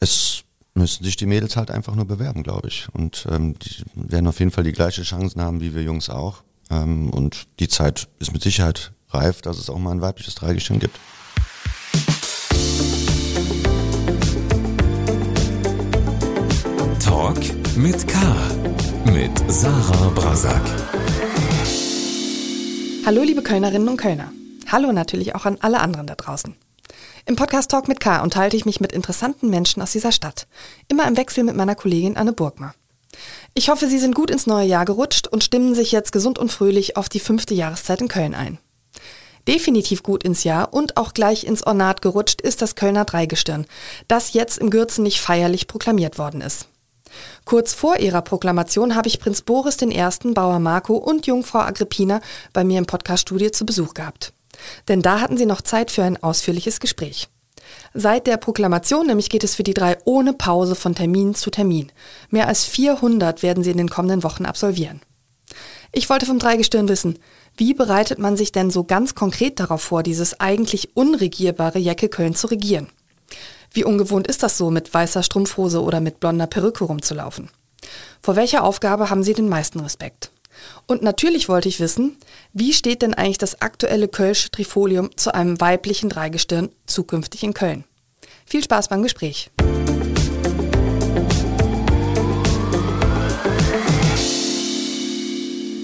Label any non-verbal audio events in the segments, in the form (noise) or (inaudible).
Es müssen sich die Mädels halt einfach nur bewerben, glaube ich. Und ähm, die werden auf jeden Fall die gleiche Chancen haben wie wir Jungs auch. Ähm, und die Zeit ist mit Sicherheit reif, dass es auch mal ein weibliches Dreigestirn gibt. Talk mit K. Mit Sarah Brasak. Hallo liebe Kölnerinnen und Kölner. Hallo natürlich auch an alle anderen da draußen. Im Podcast Talk mit K unterhalte ich mich mit interessanten Menschen aus dieser Stadt. Immer im Wechsel mit meiner Kollegin Anne Burgmer. Ich hoffe, Sie sind gut ins neue Jahr gerutscht und stimmen sich jetzt gesund und fröhlich auf die fünfte Jahreszeit in Köln ein. Definitiv gut ins Jahr und auch gleich ins Ornat gerutscht ist das Kölner Dreigestirn, das jetzt im Gürzen nicht feierlich proklamiert worden ist. Kurz vor ihrer Proklamation habe ich Prinz Boris I., Bauer Marco und Jungfrau Agrippina bei mir im Podcaststudio zu Besuch gehabt. Denn da hatten sie noch Zeit für ein ausführliches Gespräch. Seit der Proklamation nämlich geht es für die drei ohne Pause von Termin zu Termin. Mehr als 400 werden sie in den kommenden Wochen absolvieren. Ich wollte vom Dreigestirn wissen, wie bereitet man sich denn so ganz konkret darauf vor, dieses eigentlich unregierbare Jacke Köln zu regieren? Wie ungewohnt ist das so, mit weißer Strumpfhose oder mit blonder Perücke rumzulaufen? Vor welcher Aufgabe haben Sie den meisten Respekt? Und natürlich wollte ich wissen, wie steht denn eigentlich das aktuelle Kölsche Trifolium zu einem weiblichen Dreigestirn zukünftig in Köln? Viel Spaß beim Gespräch.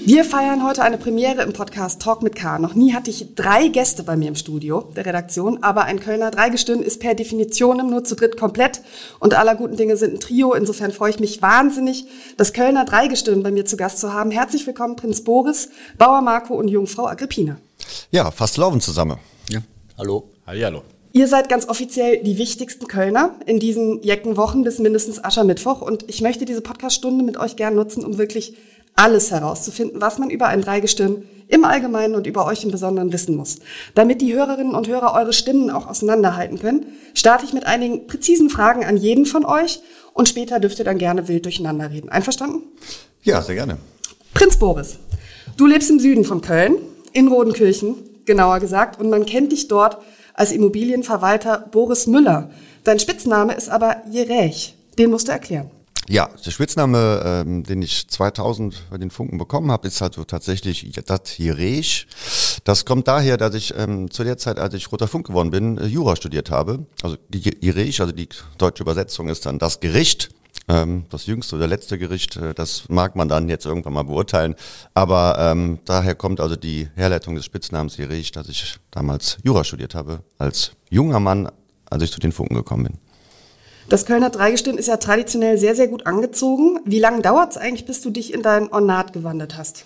Wir feiern heute eine Premiere im Podcast Talk mit K. Noch nie hatte ich drei Gäste bei mir im Studio der Redaktion, aber ein Kölner Dreigestirn ist per Definition nur zu dritt komplett und aller guten Dinge sind ein Trio. Insofern freue ich mich wahnsinnig, das Kölner Dreigestirn bei mir zu Gast zu haben. Herzlich willkommen, Prinz Boris, Bauer Marco und Jungfrau Agrippine. Ja, fast laufen zusammen. Ja, hallo. Hallo. Ihr seid ganz offiziell die wichtigsten Kölner in diesen Jeckenwochen bis mindestens Aschermittwoch und ich möchte diese Podcaststunde mit euch gern nutzen, um wirklich alles herauszufinden, was man über ein Dreigestirn im Allgemeinen und über euch im Besonderen wissen muss. Damit die Hörerinnen und Hörer eure Stimmen auch auseinanderhalten können, starte ich mit einigen präzisen Fragen an jeden von euch und später dürft ihr dann gerne wild durcheinander reden. Einverstanden? Ja, sehr gerne. Prinz Boris, du lebst im Süden von Köln, in Rodenkirchen, genauer gesagt, und man kennt dich dort als Immobilienverwalter Boris Müller. Dein Spitzname ist aber Jerech. Den musst du erklären. Ja, der Spitzname, ähm, den ich 2000 bei den Funken bekommen habe, ist halt so tatsächlich das Jirech. Das kommt daher, dass ich ähm, zu der Zeit, als ich Roter Funk geworden bin, äh, Jura studiert habe. Also die Jirech, also die deutsche Übersetzung ist dann das Gericht. Ähm, das jüngste oder letzte Gericht, äh, das mag man dann jetzt irgendwann mal beurteilen. Aber ähm, daher kommt also die Herleitung des Spitznamens Jirech, dass ich damals Jura studiert habe, als junger Mann, als ich zu den Funken gekommen bin. Das Kölner Dreigestirn ist ja traditionell sehr, sehr gut angezogen. Wie lange dauert es eigentlich, bis du dich in dein Ornat gewandelt hast?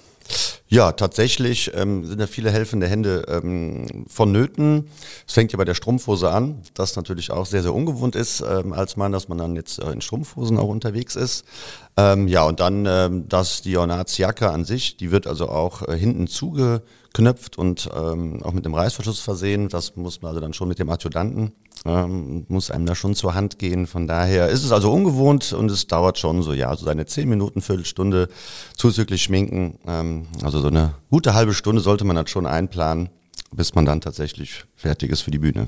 Ja, tatsächlich ähm, sind ja viele helfende Hände ähm, vonnöten. Es fängt ja bei der Strumpfhose an, das natürlich auch sehr, sehr ungewohnt ist ähm, als Mann, dass man dann jetzt äh, in Strumpfhosen auch unterwegs ist. Ähm, ja, und dann ähm, dass die Ornatsjacke an sich, die wird also auch äh, hinten zugeknöpft und ähm, auch mit einem Reißverschluss versehen. Das muss man also dann schon mit dem Adjutanten, ähm, muss einem da schon zur Hand gehen. Von daher ist es also ungewohnt und es dauert schon so, ja, so seine zehn Minuten, Viertelstunde zuzüglich schminken. Ähm, also so eine gute halbe Stunde sollte man das schon einplanen, bis man dann tatsächlich fertig ist für die Bühne.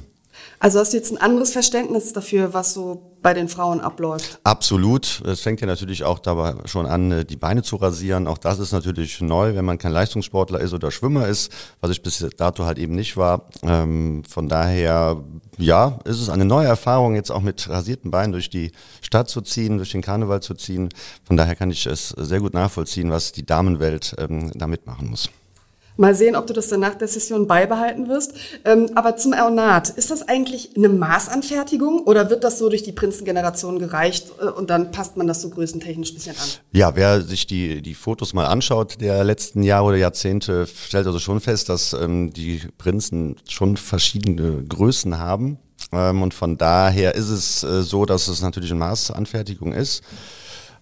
Also hast du jetzt ein anderes Verständnis dafür, was so bei den Frauen abläuft? Absolut. Es fängt ja natürlich auch dabei schon an, äh, die Beine zu rasieren. Auch das ist natürlich neu, wenn man kein Leistungssportler ist oder Schwimmer ist, was ich bis dato halt eben nicht war. Ähm, von daher, ja, ist es eine neue Erfahrung, jetzt auch mit rasierten Beinen durch die Stadt zu ziehen, durch den Karneval zu ziehen. Von daher kann ich es sehr gut nachvollziehen, was die Damenwelt ähm, da mitmachen muss. Mal sehen, ob du das dann nach der Session beibehalten wirst. Ähm, aber zum Ornat, ist das eigentlich eine Maßanfertigung oder wird das so durch die Prinzengeneration gereicht äh, und dann passt man das so größentechnisch ein bisschen an? Ja, wer sich die, die Fotos mal anschaut der letzten Jahre oder Jahrzehnte, stellt also schon fest, dass ähm, die Prinzen schon verschiedene Größen haben. Ähm, und von daher ist es äh, so, dass es natürlich eine Maßanfertigung ist.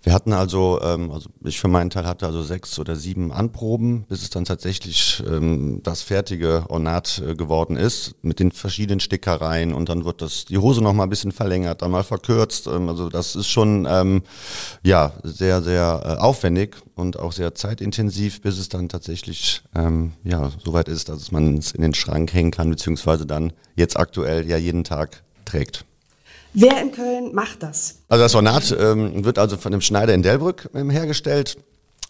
Wir hatten also, ähm, also ich für meinen Teil hatte also sechs oder sieben Anproben, bis es dann tatsächlich ähm, das fertige Ornat äh, geworden ist, mit den verschiedenen Stickereien und dann wird das die Hose noch mal ein bisschen verlängert, dann mal verkürzt. Ähm, also das ist schon ähm, ja sehr sehr äh, aufwendig und auch sehr zeitintensiv, bis es dann tatsächlich ähm, ja soweit ist, dass man es in den Schrank hängen kann beziehungsweise dann jetzt aktuell ja jeden Tag trägt. Wer in Köln macht das? Also das Ornat ähm, wird also von dem Schneider in Delbrück ähm, hergestellt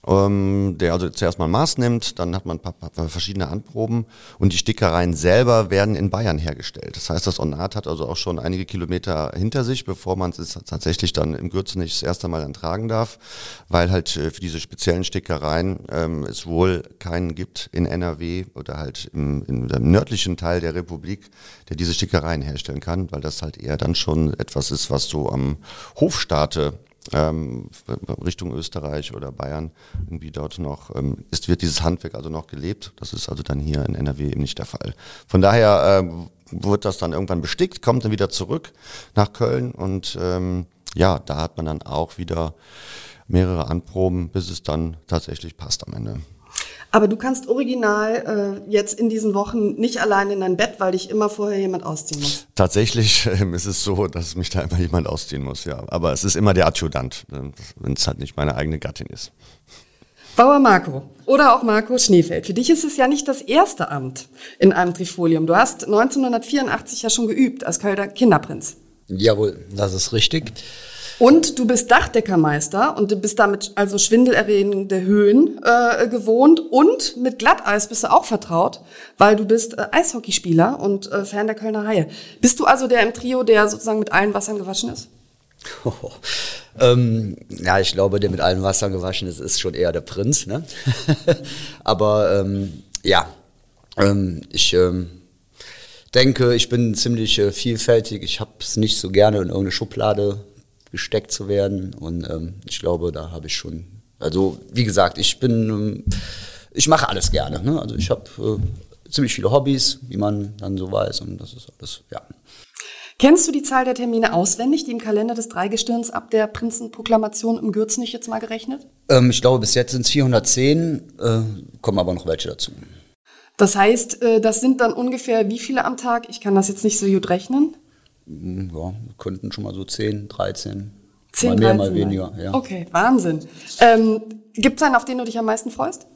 ähm, der also zuerst mal Maß nimmt, dann hat man ein paar, paar, verschiedene Anproben und die Stickereien selber werden in Bayern hergestellt. Das heißt, das Ornat hat also auch schon einige Kilometer hinter sich, bevor man es tatsächlich dann im Gürzenich das erste Mal dann tragen darf, weil halt äh, für diese speziellen Stickereien ähm, es wohl keinen gibt in NRW oder halt im, im nördlichen Teil der Republik, der diese Stickereien herstellen kann, weil das halt eher dann schon etwas ist, was so am Hofstaate ähm, Richtung Österreich oder Bayern irgendwie dort noch, ähm, ist, wird dieses Handwerk also noch gelebt. Das ist also dann hier in NRW eben nicht der Fall. Von daher ähm, wird das dann irgendwann bestickt, kommt dann wieder zurück nach Köln und ähm, ja, da hat man dann auch wieder mehrere Anproben, bis es dann tatsächlich passt am Ende. Aber du kannst original äh, jetzt in diesen Wochen nicht allein in dein Bett, weil dich immer vorher jemand ausziehen muss. Tatsächlich äh, ist es so, dass mich da immer jemand ausziehen muss, ja. Aber es ist immer der Adjutant, äh, wenn es halt nicht meine eigene Gattin ist. Bauer Marco oder auch Marco Schneefeld. Für dich ist es ja nicht das erste Amt in einem Trifolium. Du hast 1984 ja schon geübt als Kölner Kinderprinz. Jawohl, das ist richtig. Und du bist Dachdeckermeister und du bist damit also schwindelerregende Höhen äh, gewohnt und mit Glatteis bist du auch vertraut, weil du bist äh, Eishockeyspieler und äh, Fan der Kölner Haie. Bist du also der im Trio, der sozusagen mit allen Wassern gewaschen ist? Oh, (laughs) ähm, ja, ich glaube, der mit allen Wassern gewaschen ist, ist schon eher der Prinz. Ne? (laughs) Aber ähm, ja, ähm, ich ähm, denke, ich bin ziemlich äh, vielfältig. Ich habe es nicht so gerne in irgendeine Schublade gesteckt zu werden. Und ähm, ich glaube, da habe ich schon, also wie gesagt, ich bin, ähm, ich mache alles gerne. Ne? Also ich habe äh, ziemlich viele Hobbys, wie man dann so weiß. Und das ist alles, ja. Kennst du die Zahl der Termine auswendig, die im Kalender des Dreigestirns ab der Prinzenproklamation im Gürzenich jetzt mal gerechnet? Ähm, ich glaube, bis jetzt sind es 410, äh, kommen aber noch welche dazu. Das heißt, äh, das sind dann ungefähr wie viele am Tag? Ich kann das jetzt nicht so gut rechnen. Hm, ja, könnten schon mal so 10, 13. 10, mal mehr, 13 mal weniger. Ja. Okay, Wahnsinn. Ähm, Gibt es einen, auf den du dich am meisten freust?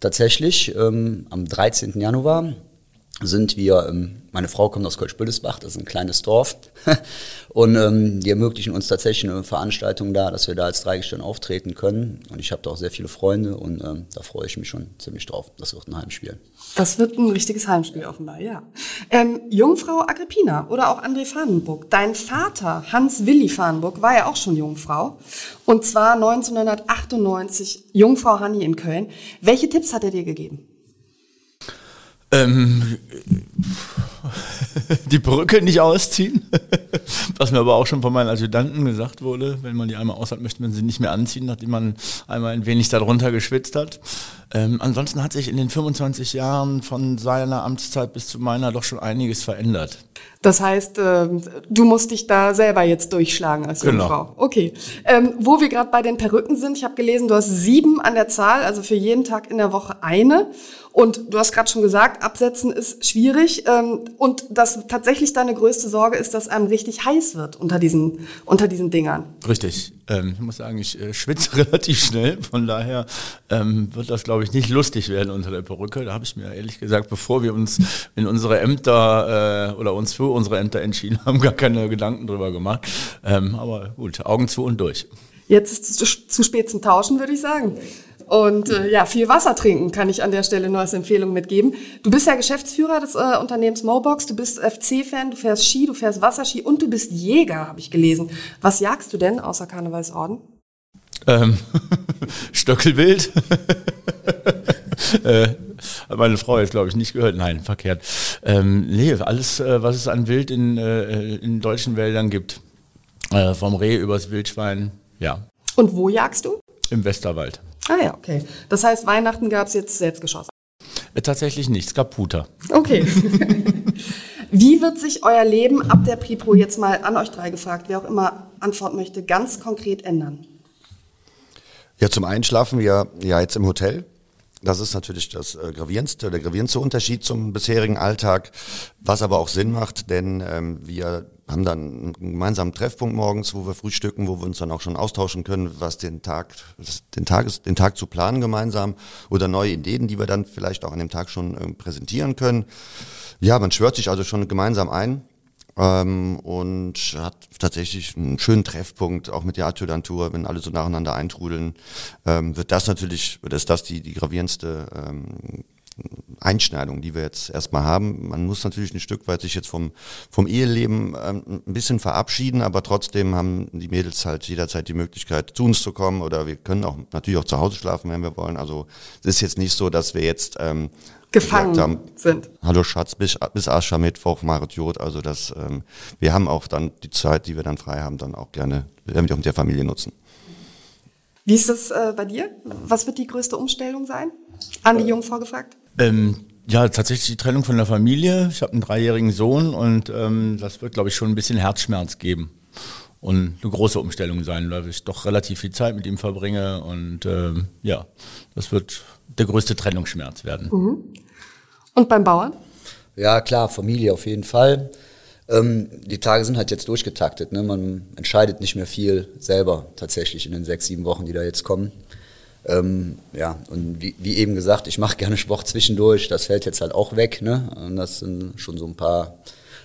Tatsächlich, ähm, am 13. Januar sind wir, ähm, meine Frau kommt aus Kölsch-Büldesbach, das ist ein kleines Dorf. (laughs) Und ähm, die ermöglichen uns tatsächlich eine Veranstaltung da, dass wir da als Dreigestirn auftreten können. Und ich habe da auch sehr viele Freunde und ähm, da freue ich mich schon ziemlich drauf. Das wird ein Heimspiel. Das wird ein richtiges Heimspiel offenbar, ja. Ähm, Jungfrau Agrippina oder auch André Fahnenburg. Dein Vater, Hans-Willi Fahnenburg, war ja auch schon Jungfrau. Und zwar 1998 Jungfrau Hanni in Köln. Welche Tipps hat er dir gegeben? Ähm, (laughs) die Brücke nicht ausziehen, (laughs) was mir aber auch schon von meinen Adjutanten gesagt wurde, wenn man die einmal aus hat, möchte man sie nicht mehr anziehen, nachdem man einmal ein wenig darunter geschwitzt hat. Ähm, ansonsten hat sich in den 25 Jahren von seiner Amtszeit bis zu meiner doch schon einiges verändert. Das heißt, äh, du musst dich da selber jetzt durchschlagen als Genau. Jungfrau. Okay. Ähm, wo wir gerade bei den Perücken sind, ich habe gelesen, du hast sieben an der Zahl, also für jeden Tag in der Woche eine. Und du hast gerade schon gesagt, absetzen ist schwierig. Ähm, und dass tatsächlich deine größte Sorge ist, dass einem richtig heiß wird unter diesen, unter diesen Dingern. Richtig. Ähm, ich muss sagen, ich äh, schwitze (laughs) relativ schnell. Von daher ähm, wird das, glaube ich, nicht lustig werden unter der Perücke. Da habe ich mir ehrlich gesagt, bevor wir uns in unsere Ämter äh, oder uns für unsere Ämter entschieden haben, (laughs) gar keine Gedanken drüber gemacht. Ähm, aber gut, Augen zu und durch. Jetzt ist es zu- zu spät zum Tauschen, würde ich sagen. Und äh, ja, viel Wasser trinken kann ich an der Stelle nur als Empfehlung mitgeben. Du bist ja Geschäftsführer des äh, Unternehmens Mobox, du bist FC-Fan, du fährst Ski, du fährst Wasserski und du bist Jäger, habe ich gelesen. Was jagst du denn außer Karnevalsorden? Ähm, (laughs) Stöckelwild. (laughs) äh, hat meine Frau jetzt, glaube ich, nicht gehört. Nein, verkehrt. Ähm, nee, alles, äh, was es an Wild in, äh, in deutschen Wäldern gibt. Äh, vom Reh übers Wildschwein, ja, Und wo jagst du? im Westerwald. Ah ja, okay. Das heißt, Weihnachten gab es jetzt selbst geschossen. Äh, tatsächlich nicht, es gab Puter. Okay. (laughs) Wie wird sich euer Leben ab der Pripro jetzt mal an euch drei gefragt, wer auch immer antworten möchte, ganz konkret ändern? Ja, zum einen schlafen wir ja jetzt im Hotel. Das ist natürlich das äh, gravierendste, der gravierendste Unterschied zum bisherigen Alltag, was aber auch Sinn macht, denn ähm, wir haben dann einen gemeinsamen Treffpunkt morgens, wo wir frühstücken, wo wir uns dann auch schon austauschen können, was den Tag, den Tages, den Tag zu planen gemeinsam oder neue Ideen, die wir dann vielleicht auch an dem Tag schon ähm, präsentieren können. Ja, man schwört sich also schon gemeinsam ein ähm, und hat tatsächlich einen schönen Treffpunkt, auch mit der Adjutantur, wenn alle so nacheinander eintrudeln, ähm, wird das natürlich, oder ist das die, die gravierendste ähm, Einschneidung, die wir jetzt erstmal haben. Man muss natürlich ein Stück weit sich jetzt vom, vom Eheleben ähm, ein bisschen verabschieden, aber trotzdem haben die Mädels halt jederzeit die Möglichkeit, zu uns zu kommen oder wir können auch natürlich auch zu Hause schlafen, wenn wir wollen. Also es ist jetzt nicht so, dass wir jetzt ähm, gefangen haben, sind. Hallo Schatz, bis, bis Aschermittwoch, Marit Jod. Also das, ähm, wir haben auch dann die Zeit, die wir dann frei haben, dann auch gerne, werden wir auch mit der Familie nutzen. Wie ist das äh, bei dir? Was wird die größte Umstellung sein? An die Jungfrau gefragt? Ähm, ja, tatsächlich die Trennung von der Familie. Ich habe einen dreijährigen Sohn und ähm, das wird, glaube ich, schon ein bisschen Herzschmerz geben. Und eine große Umstellung sein, weil ich doch relativ viel Zeit mit ihm verbringe. Und ähm, ja, das wird der größte Trennungsschmerz werden. Mhm. Und beim Bauern? Ja, klar, Familie auf jeden Fall. Ähm, die Tage sind halt jetzt durchgetaktet. Ne? Man entscheidet nicht mehr viel selber tatsächlich in den sechs, sieben Wochen, die da jetzt kommen. Ähm, ja, und wie, wie, eben gesagt, ich mache gerne Sport zwischendurch. Das fällt jetzt halt auch weg. Ne? Und das sind schon so ein paar.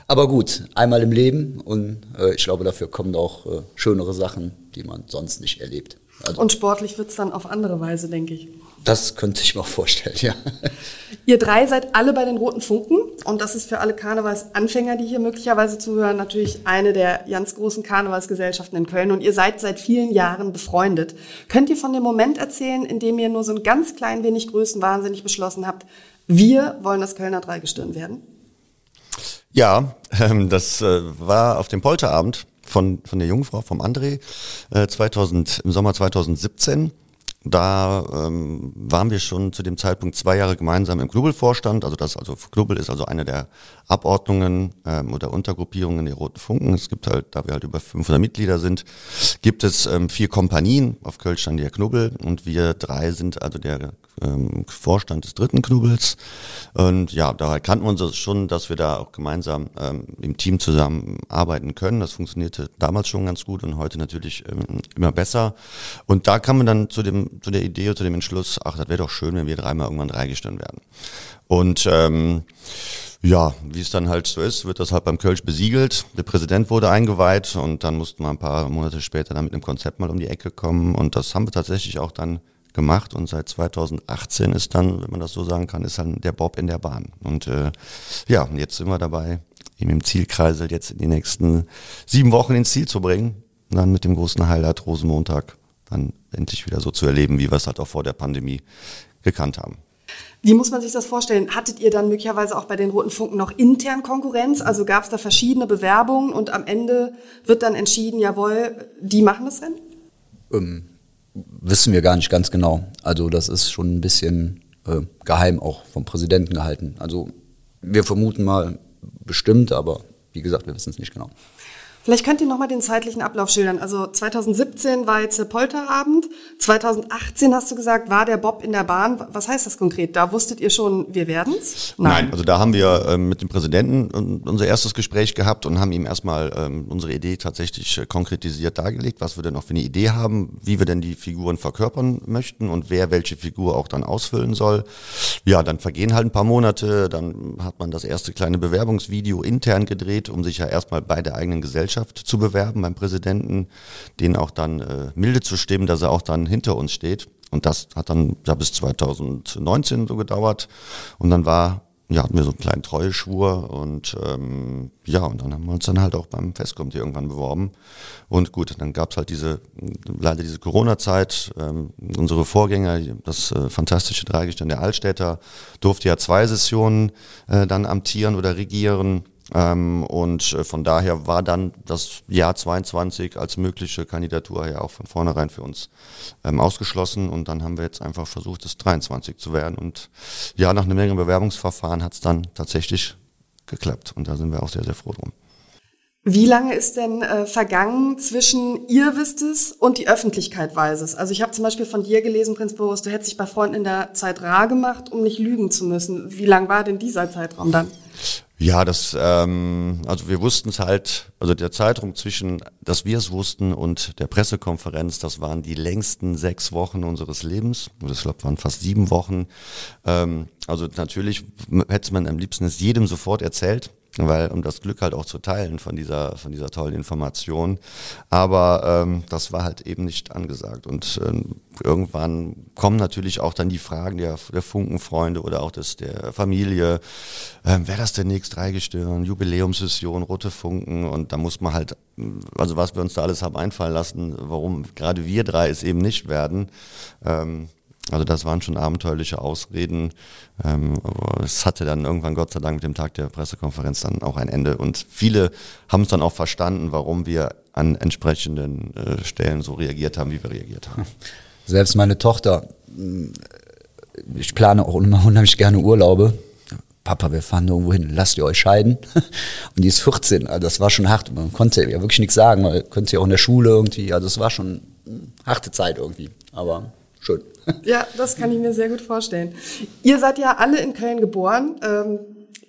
Aber gut, einmal im Leben und äh, ich glaube, dafür kommen auch äh, schönere Sachen, die man sonst nicht erlebt. Also, und sportlich wird es dann auf andere Weise, denke ich. Das könnte ich mir auch vorstellen, ja. (laughs) Ihr drei seid alle bei den Roten Funken und das ist für alle Karnevalsanfänger, die hier möglicherweise zuhören, natürlich eine der ganz großen Karnevalsgesellschaften in Köln und ihr seid seit vielen Jahren befreundet. Könnt ihr von dem Moment erzählen, in dem ihr nur so ein ganz klein wenig größenwahnsinnig beschlossen habt, wir wollen das Kölner Dreigestirn werden? Ja, ähm, das äh, war auf dem Polterabend von, von der Jungfrau, vom André, äh, 2000, im Sommer 2017. Da ähm, waren wir schon zu dem Zeitpunkt zwei Jahre gemeinsam im Knubbelvorstand. Also das, also Knubbel ist also eine der Abordnungen ähm, oder Untergruppierungen der Roten Funken. Es gibt halt, da wir halt über 500 Mitglieder sind, gibt es ähm, vier Kompanien. Auf Kölsch dann der Knubbel und wir drei sind also der ähm, Vorstand des dritten Knubbels. Und ja, da kannten wir uns schon, dass wir da auch gemeinsam ähm, im Team zusammen arbeiten können. Das funktionierte damals schon ganz gut und heute natürlich ähm, immer besser. Und da kam man dann zu dem, zu der Idee zu dem Entschluss, ach, das wäre doch schön, wenn wir dreimal irgendwann dreigestellt werden. Und ähm, ja, wie es dann halt so ist, wird das halt beim Kölsch besiegelt. Der Präsident wurde eingeweiht und dann mussten wir ein paar Monate später dann mit einem Konzept mal um die Ecke kommen. Und das haben wir tatsächlich auch dann gemacht und seit 2018 ist dann, wenn man das so sagen kann, ist dann der Bob in der Bahn. Und äh, ja, jetzt sind wir dabei, ihn im Zielkreisel jetzt in die nächsten sieben Wochen ins Ziel zu bringen. Und dann mit dem großen Highlight Rosenmontag dann endlich wieder so zu erleben, wie wir es halt auch vor der Pandemie gekannt haben. Wie muss man sich das vorstellen? Hattet ihr dann möglicherweise auch bei den Roten Funken noch intern Konkurrenz? Also gab es da verschiedene Bewerbungen und am Ende wird dann entschieden, jawohl, die machen das Rennen? Ähm, wissen wir gar nicht ganz genau. Also das ist schon ein bisschen äh, geheim auch vom Präsidenten gehalten. Also wir vermuten mal bestimmt, aber wie gesagt, wir wissen es nicht genau. Vielleicht könnt ihr nochmal den zeitlichen Ablauf schildern. Also 2017 war jetzt der Polterabend. 2018 hast du gesagt, war der Bob in der Bahn. Was heißt das konkret? Da wusstet ihr schon, wir werden's? Nein. Nein, also da haben wir ähm, mit dem Präsidenten unser erstes Gespräch gehabt und haben ihm erstmal ähm, unsere Idee tatsächlich äh, konkretisiert dargelegt, was wir denn noch für eine Idee haben, wie wir denn die Figuren verkörpern möchten und wer welche Figur auch dann ausfüllen soll. Ja, dann vergehen halt ein paar Monate, dann hat man das erste kleine Bewerbungsvideo intern gedreht, um sich ja erstmal bei der eigenen Gesellschaft Gesellschaft zu bewerben beim Präsidenten, den auch dann äh, milde zu stimmen, dass er auch dann hinter uns steht. Und das hat dann ja, bis 2019 so gedauert. Und dann war ja, hatten wir so einen kleinen Treueschwur und ähm, ja, und dann haben wir uns dann halt auch beim Festkomitee irgendwann beworben. Und gut, dann gab's halt diese, leider diese Corona-Zeit. Ähm, unsere Vorgänger, das äh, fantastische Dreigestirn der Altstädter, durfte ja zwei Sessionen äh, dann amtieren oder regieren. Ähm, und äh, von daher war dann das Jahr 22 als mögliche Kandidatur ja auch von vornherein für uns ähm, ausgeschlossen. Und dann haben wir jetzt einfach versucht, es 23 zu werden. Und ja, nach einem längeren Bewerbungsverfahren hat es dann tatsächlich geklappt. Und da sind wir auch sehr, sehr froh drum. Wie lange ist denn äh, vergangen zwischen ihr wisst es und die Öffentlichkeit weiß es? Also ich habe zum Beispiel von dir gelesen, Prinz Boris, du hättest dich bei Freunden in der Zeit rar gemacht, um nicht lügen zu müssen. Wie lang war denn dieser Zeitraum dann? Ja, das, ähm, also wir wussten es halt, also der Zeitraum zwischen, dass wir es wussten und der Pressekonferenz, das waren die längsten sechs Wochen unseres Lebens. Das glaube waren fast sieben Wochen. Ähm, also natürlich hätte man am liebsten es jedem sofort erzählt, weil um das Glück halt auch zu teilen von dieser von dieser tollen Information. Aber ähm, das war halt eben nicht angesagt und ähm, irgendwann kommen natürlich auch dann die Fragen der, der Funkenfreunde oder auch des der Familie. Ähm, Wäre das demnächst Dreigestirn, Jubiläumssession, rote Funken und da muss man halt, also was wir uns da alles haben einfallen lassen, warum gerade wir drei es eben nicht werden. Ähm, also das waren schon abenteuerliche Ausreden. Ähm, es hatte dann irgendwann Gott sei Dank mit dem Tag der Pressekonferenz dann auch ein Ende. Und viele haben es dann auch verstanden, warum wir an entsprechenden äh, Stellen so reagiert haben, wie wir reagiert haben. (laughs) Selbst meine Tochter, ich plane auch immer unheimlich gerne Urlaube. Papa, wir fahren irgendwo hin, lasst ihr euch scheiden. (laughs) Und die ist 14, also das war schon hart. Man konnte ja wirklich nichts sagen, man konnte ja auch in der Schule irgendwie, also das war schon eine harte Zeit irgendwie, aber schön. Ja, das kann ich mir sehr gut vorstellen. Ihr seid ja alle in Köln geboren. Ähm,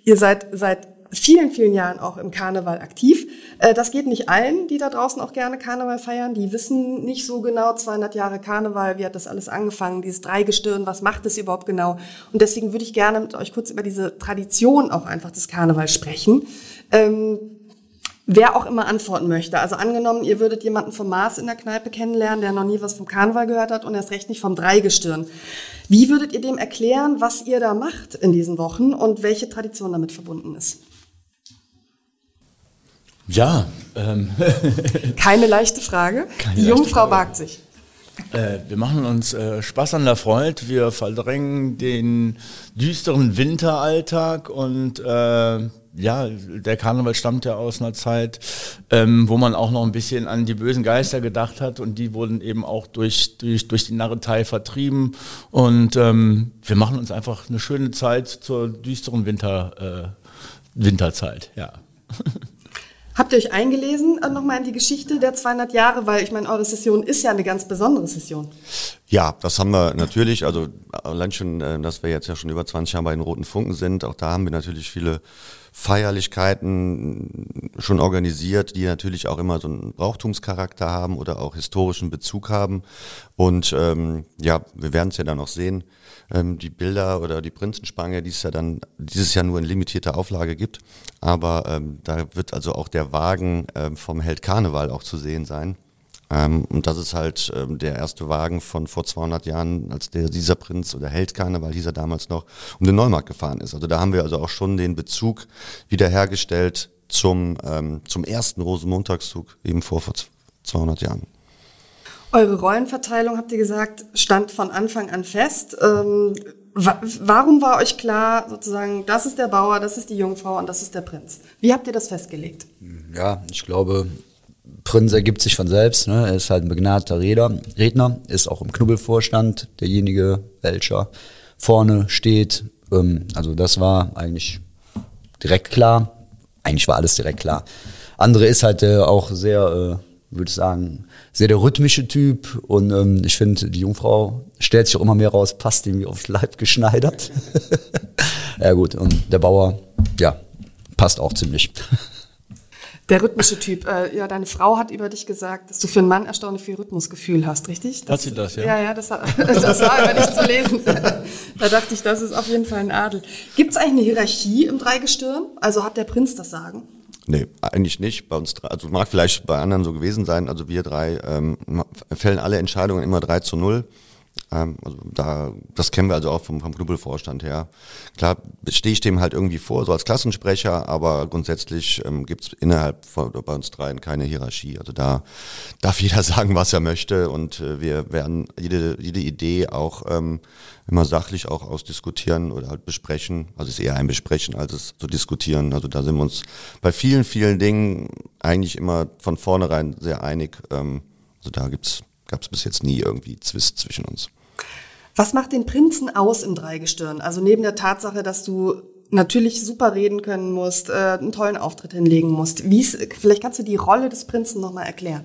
ihr seid seit vielen, vielen Jahren auch im Karneval aktiv. Äh, das geht nicht allen, die da draußen auch gerne Karneval feiern. Die wissen nicht so genau 200 Jahre Karneval, wie hat das alles angefangen, dieses Dreigestirn, was macht es überhaupt genau. Und deswegen würde ich gerne mit euch kurz über diese Tradition auch einfach des Karnevals sprechen. Ähm, Wer auch immer antworten möchte. Also angenommen, ihr würdet jemanden vom Mars in der Kneipe kennenlernen, der noch nie was vom Karneval gehört hat und erst recht nicht vom Dreigestirn. Wie würdet ihr dem erklären, was ihr da macht in diesen Wochen und welche Tradition damit verbunden ist? Ja. Ähm. (laughs) Keine leichte Frage. Keine Die leichte Jungfrau Frage. wagt sich. Äh, wir machen uns äh, Spaß an der Freude. Wir verdrängen den düsteren Winteralltag und äh, ja, der Karneval stammt ja aus einer Zeit, ähm, wo man auch noch ein bisschen an die bösen Geister gedacht hat und die wurden eben auch durch, durch, durch die Narretei vertrieben. Und ähm, wir machen uns einfach eine schöne Zeit zur düsteren Winter, äh, Winterzeit, ja. (laughs) Habt ihr euch eingelesen äh, nochmal in die Geschichte der 200 Jahre? Weil ich meine, eure Session ist ja eine ganz besondere Session. Ja, das haben wir natürlich. Also allein schon, äh, dass wir jetzt ja schon über 20 Jahre bei den Roten Funken sind, auch da haben wir natürlich viele Feierlichkeiten schon organisiert, die natürlich auch immer so einen Brauchtumscharakter haben oder auch historischen Bezug haben. Und ähm, ja, wir werden es ja dann noch sehen. Ähm, die Bilder oder die Prinzenspange, die es ja dann dieses Jahr nur in limitierter Auflage gibt. Aber ähm, da wird also auch der Wagen ähm, vom Held Karneval auch zu sehen sein. Ähm, und das ist halt ähm, der erste Wagen von vor 200 Jahren, als der dieser Prinz oder Held Karneval hieß er damals noch, um den Neumarkt gefahren ist. Also da haben wir also auch schon den Bezug wiederhergestellt zum, ähm, zum ersten Rosenmontagszug eben vor, vor 200 Jahren. Eure Rollenverteilung, habt ihr gesagt, stand von Anfang an fest. Ähm, wa warum war euch klar, sozusagen, das ist der Bauer, das ist die Jungfrau und das ist der Prinz? Wie habt ihr das festgelegt? Ja, ich glaube, Prinz ergibt sich von selbst. Ne? Er ist halt ein begnadeter Redner, Redner, ist auch im Knubbelvorstand derjenige, welcher vorne steht. Ähm, also das war eigentlich direkt klar. Eigentlich war alles direkt klar. Andere ist halt äh, auch sehr, äh, würde ich sagen, sehr der rhythmische Typ. Und ähm, ich finde, die Jungfrau stellt sich auch immer mehr raus, passt irgendwie aufs Leib geschneidert. (laughs) ja gut, und der Bauer, ja, passt auch ziemlich. Der rhythmische Typ. Äh, ja, deine Frau hat über dich gesagt, dass du für einen Mann erstaunlich viel Rhythmusgefühl hast, richtig? Hat sie das, ja? Ja, ja, das, hat, (laughs) das war aber nicht zu lesen. (laughs) Da dachte ich, das ist auf jeden Fall ein Adel. Gibt es eigentlich eine Hierarchie im Dreigestirn? Also hat der Prinz das Sagen? Nee, eigentlich nicht. Bei uns drei, also mag vielleicht bei anderen so gewesen sein. Also wir drei ähm, fällen alle Entscheidungen immer 3 zu 0. Ähm, also da, das kennen wir also auch vom, vom Knubbelvorstand her. Klar stehe ich dem halt irgendwie vor, so als Klassensprecher, aber grundsätzlich ähm, gibt es innerhalb von, bei uns dreien keine Hierarchie. Also da darf (laughs) jeder sagen, was er möchte und äh, wir werden jede, jede Idee auch ähm, immer sachlich auch ausdiskutieren oder halt besprechen. Also es ist eher ein Besprechen, als es zu diskutieren. Also da sind wir uns bei vielen, vielen Dingen eigentlich immer von vornherein sehr einig. Ähm, also da gab es bis jetzt nie irgendwie Zwist zwischen uns. Was macht den Prinzen aus im Dreigestirn? Also neben der Tatsache, dass du natürlich super reden können musst, äh, einen tollen Auftritt hinlegen musst. Wie ist, vielleicht kannst du die Rolle des Prinzen nochmal erklären.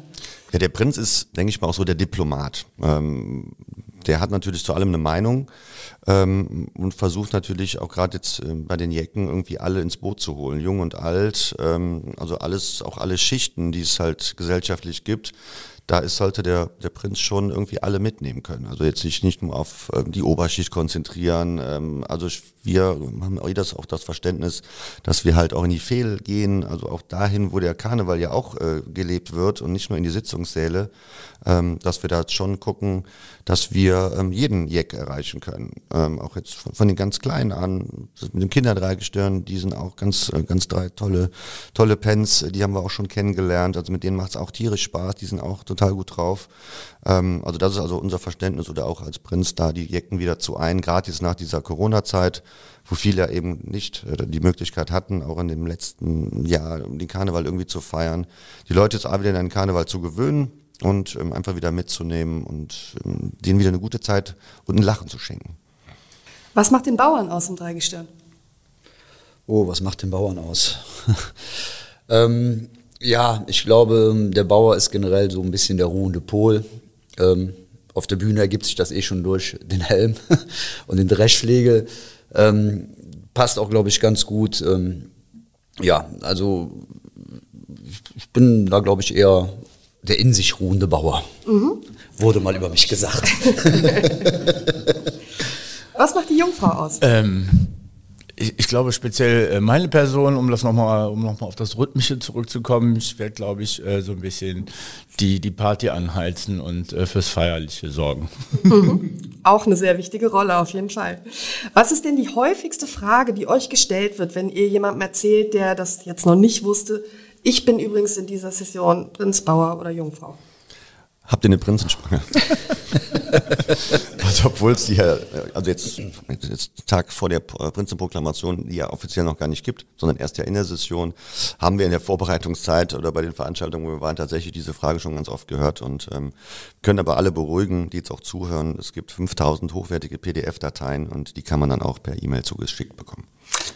Ja, der Prinz ist, denke ich mal, auch so der Diplomat. Ähm, der hat natürlich zu allem eine Meinung ähm, und versucht natürlich auch gerade jetzt äh, bei den Jecken irgendwie alle ins Boot zu holen, jung und alt, ähm, also alles, auch alle Schichten, die es halt gesellschaftlich gibt, da ist, sollte der, der Prinz schon irgendwie alle mitnehmen können. Also jetzt sich nicht nur auf äh, die Oberschicht konzentrieren. Ähm, also wir haben auch das, auch das Verständnis, dass wir halt auch in die Fehl gehen, also auch dahin, wo der Karneval ja auch äh, gelebt wird und nicht nur in die Sitzungssäle, ähm, dass wir da schon gucken, dass wir ähm, jeden Jeck erreichen können. Ähm, auch jetzt von, von, den ganz Kleinen an, mit dem Kinderdreigestirn, die sind auch ganz, äh, ganz drei tolle, tolle Pens, die haben wir auch schon kennengelernt. Also mit denen macht es auch tierisch Spaß, die sind auch total gut drauf. Ähm, also das ist also unser Verständnis oder auch als Prinz da die Jecken wieder zu ein, gratis nach dieser Corona-Zeit, wo viele eben nicht äh, die Möglichkeit hatten, auch in dem letzten Jahr den Karneval irgendwie zu feiern. Die Leute jetzt auch wieder in einen Karneval zu gewöhnen und ähm, einfach wieder mitzunehmen und ähm, denen wieder eine gute Zeit und ein Lachen zu schenken. Was macht den Bauern aus im Dreigestirn? Oh, was macht den Bauern aus? (laughs) ähm, ja, ich glaube, der Bauer ist generell so ein bisschen der ruhende Pol. Ähm, auf der Bühne ergibt sich das eh schon durch den Helm (laughs) und den Dreschflegel. Ähm, passt auch, glaube ich, ganz gut. Ähm, ja, also ich bin da, glaube ich, eher der in sich ruhende Bauer. Mhm. Wurde mal über mich gesagt. (laughs) Was macht die Jungfrau aus? Ähm, ich, ich, glaube speziell äh, meine Person, um das nochmal, um nochmal auf das Rhythmische zurückzukommen, ich werde, glaube ich, äh, so ein bisschen die, die Party anheizen und äh, fürs Feierliche sorgen. Mhm. Auch eine sehr wichtige Rolle, auf jeden Fall. Was ist denn die häufigste Frage, die euch gestellt wird, wenn ihr jemandem erzählt, der das jetzt noch nicht wusste, ich bin übrigens in dieser Session Prinz, Bauer oder Jungfrau. Habt ihr eine Prinzenspange? (laughs) also obwohl es die ja, also jetzt, jetzt Tag vor der Prinzenproklamation, die ja offiziell noch gar nicht gibt, sondern erst ja in der Session, haben wir in der Vorbereitungszeit oder bei den Veranstaltungen, wo wir waren, tatsächlich diese Frage schon ganz oft gehört und ähm, können aber alle beruhigen, die jetzt auch zuhören. Es gibt 5000 hochwertige PDF-Dateien und die kann man dann auch per E-Mail zugeschickt bekommen.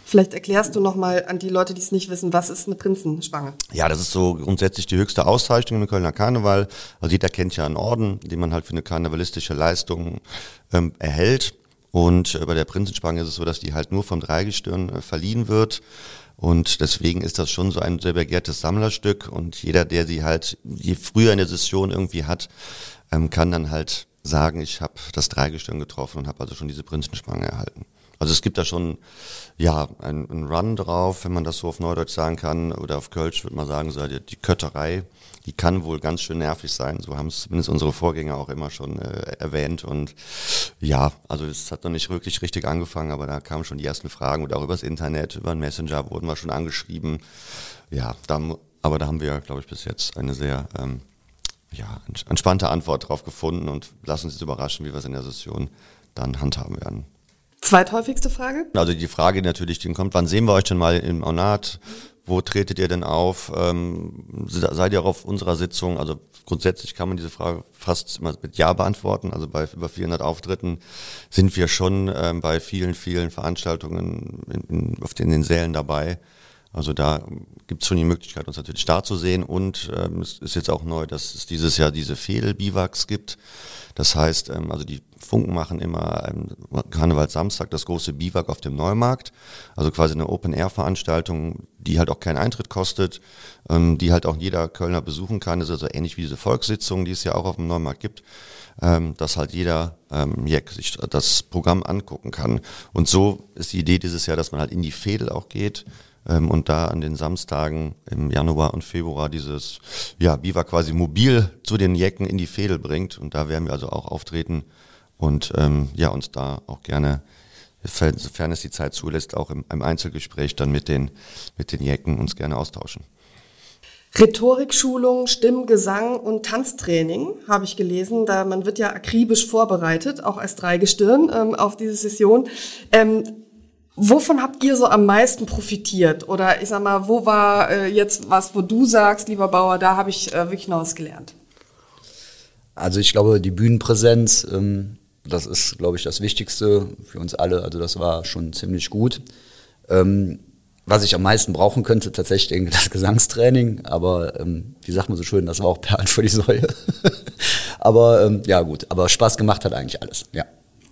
Vielleicht erklärst du nochmal an die Leute, die es nicht wissen, was ist eine Prinzenspange? Ja, das ist so grundsätzlich die höchste Auszeichnung im Kölner Karneval. Also jeder kennt ja einen Orden, den man halt für eine karnevalistische Leistung ähm, erhält. Und äh, bei der Prinzenspange ist es so, dass die halt nur vom Dreigestirn äh, verliehen wird. Und deswegen ist das schon so ein sehr begehrtes Sammlerstück. Und jeder, der sie halt je früher in der Session irgendwie hat, ähm, kann dann halt sagen, ich habe das Dreigestirn getroffen und habe also schon diese Prinzenspange erhalten. Also es gibt da schon ja einen Run drauf, wenn man das so auf Neudeutsch sagen kann, oder auf Kölsch würde man sagen, so die, die Kötterei, die kann wohl ganz schön nervig sein. So haben es zumindest unsere Vorgänger auch immer schon äh, erwähnt. Und ja, also es hat noch nicht wirklich richtig angefangen, aber da kamen schon die ersten Fragen und auch übers Internet, über den Messenger wurden wir schon angeschrieben. Ja, da, aber da haben wir, glaube ich, bis jetzt eine sehr ähm, ja, entspannte Antwort drauf gefunden und lassen uns jetzt überraschen, wie wir es in der Session dann handhaben werden. Zweithäufigste Frage? Also die Frage natürlich, die kommt, wann sehen wir euch denn mal im Ornat? Wo tretet ihr denn auf? Ähm, seid ihr auch auf unserer Sitzung? Also grundsätzlich kann man diese Frage fast immer mit Ja beantworten. Also bei über 400 Auftritten sind wir schon ähm, bei vielen, vielen Veranstaltungen in, in, in den Sälen dabei. Also da gibt es schon die Möglichkeit, uns natürlich da zu sehen. Und ähm, es ist jetzt auch neu, dass es dieses Jahr diese Fehl-Biwaks gibt. Das heißt, ähm, also die Funken machen immer ähm, Karneval Samstag das große Biwak auf dem Neumarkt. Also quasi eine Open-Air-Veranstaltung, die halt auch keinen Eintritt kostet, ähm, die halt auch jeder Kölner besuchen kann. Das ist also ähnlich wie diese Volkssitzung, die es ja auch auf dem Neumarkt gibt, ähm, dass halt jeder ähm, Jack sich das Programm angucken kann. Und so ist die Idee dieses Jahr, dass man halt in die Fädel auch geht ähm, und da an den Samstagen im Januar und Februar dieses ja, Biwa quasi mobil zu den Jecken in die Fädel bringt. Und da werden wir also auch auftreten und ähm, ja, uns da auch gerne, sofern es die Zeit zulässt, auch im, im Einzelgespräch dann mit den, mit den Jecken uns gerne austauschen. Rhetorikschulung, Stimmgesang und Tanztraining habe ich gelesen. Da man wird ja akribisch vorbereitet, auch als Dreigestirn ähm, auf diese Session. Ähm, Wovon habt ihr so am meisten profitiert? Oder ich sag mal, wo war äh, jetzt was, wo du sagst, lieber Bauer, da habe ich äh, wirklich noch was gelernt? Also ich glaube, die Bühnenpräsenz, ähm, das ist, glaube ich, das Wichtigste für uns alle. Also das war schon ziemlich gut. Ähm, was ich am meisten brauchen könnte, tatsächlich das Gesangstraining. Aber ähm, wie sagt man so schön, das war auch Perlen vor die Säule. (laughs) aber ähm, ja gut, aber Spaß gemacht hat eigentlich alles, ja.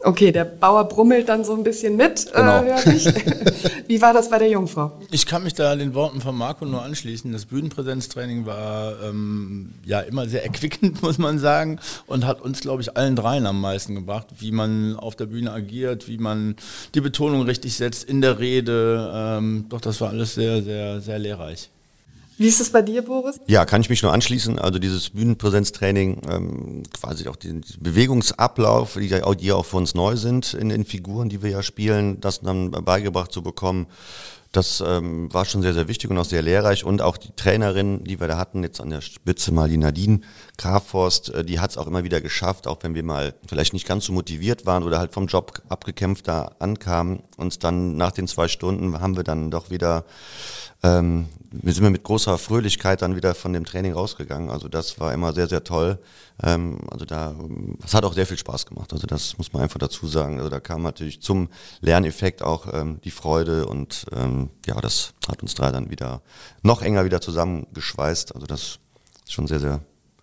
Okay, der Bauer brummelt dann so ein bisschen mit, Genau. äh, höre ich. (laughs) Wie war das bei der Jungfrau? Ich kann mich da den Worten von Marco nur anschließen. Das Bühnenpräsenztraining war ähm, ja immer sehr erquickend, (laughs) muss man sagen, und hat uns, glaube ich, allen dreien am meisten gebracht, wie man auf der Bühne agiert, wie man die Betonung richtig setzt in der Rede. Ähm, doch, das war alles sehr, sehr, sehr lehrreich. Wie ist es bei dir, Boris? Ja, kann ich mich nur anschließen. Also dieses Bühnenpräsenztraining, ähm, quasi auch den Bewegungsablauf, die ja auch, die auch für uns neu sind in den Figuren, die wir ja spielen, das dann beigebracht zu bekommen. Das ähm, war schon sehr, sehr wichtig und auch sehr lehrreich. Und auch die Trainerin, die wir da hatten, jetzt an der Spitze mal die Nadine Grafhorst, äh, die hat es auch immer wieder geschafft, auch wenn wir mal vielleicht nicht ganz so motiviert waren oder halt vom Job abgekämpft da ankamen. Uns dann nach den zwei Stunden haben wir dann doch wieder ähm, wir sind mit großer Fröhlichkeit dann wieder von dem Training rausgegangen. Also das war immer sehr, sehr toll. Ähm, also da, es hat auch sehr viel Spaß gemacht. Also das muss man einfach dazu sagen. Also da kam natürlich zum Lerneffekt auch ähm, die Freude und ähm, ja, das hat uns drei dann wieder noch enger wieder zusammengeschweißt. Also das ist schon sehr, sehr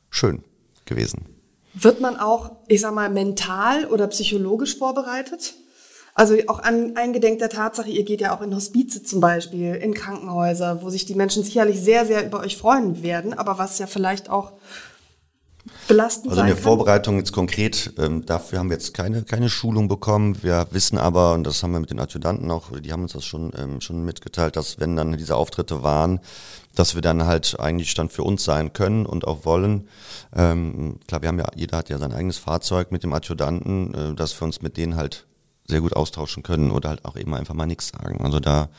schön gewesen. Wird man auch, ich sag mal, mental oder psychologisch vorbereitet? Also auch an, eingedenk der Tatsache, ihr geht ja auch in Hospize zum Beispiel, in Krankenhäuser, wo sich die Menschen sicherlich sehr, sehr über euch freuen werden, aber was ja vielleicht auch belastend Also in sein der. Vorbereitung jetzt konkret, ähm, dafür haben wir jetzt keine, keine Schulung bekommen. Wir wissen aber, und das haben wir mit den Adjutanten auch, die haben uns das schon, ähm, schon mitgeteilt, dass wenn dann diese Auftritte waren, dass wir dann halt eigentlich dann für uns sein können und auch wollen. Ähm, klar, wir haben ja, jeder hat ja sein eigenes Fahrzeug mit dem Adjutanten, äh, dass wir uns mit denen halt sehr gut austauschen können oder halt auch eben einfach mal nichts sagen. Also da,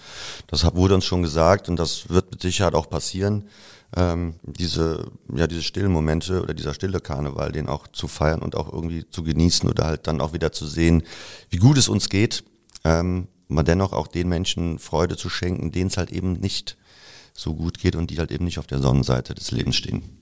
das wurde uns schon gesagt und das wird mit Sicherheit auch passieren. Ähm, diese, ja, diese stillen Momente oder dieser stille Karneval, den auch zu feiern und auch irgendwie zu genießen oder halt dann auch wieder zu sehen, wie gut es uns geht, ähm, aber dennoch auch den Menschen Freude zu schenken, denen es halt eben nicht so gut geht und die halt eben nicht auf der Sonnenseite des Lebens stehen.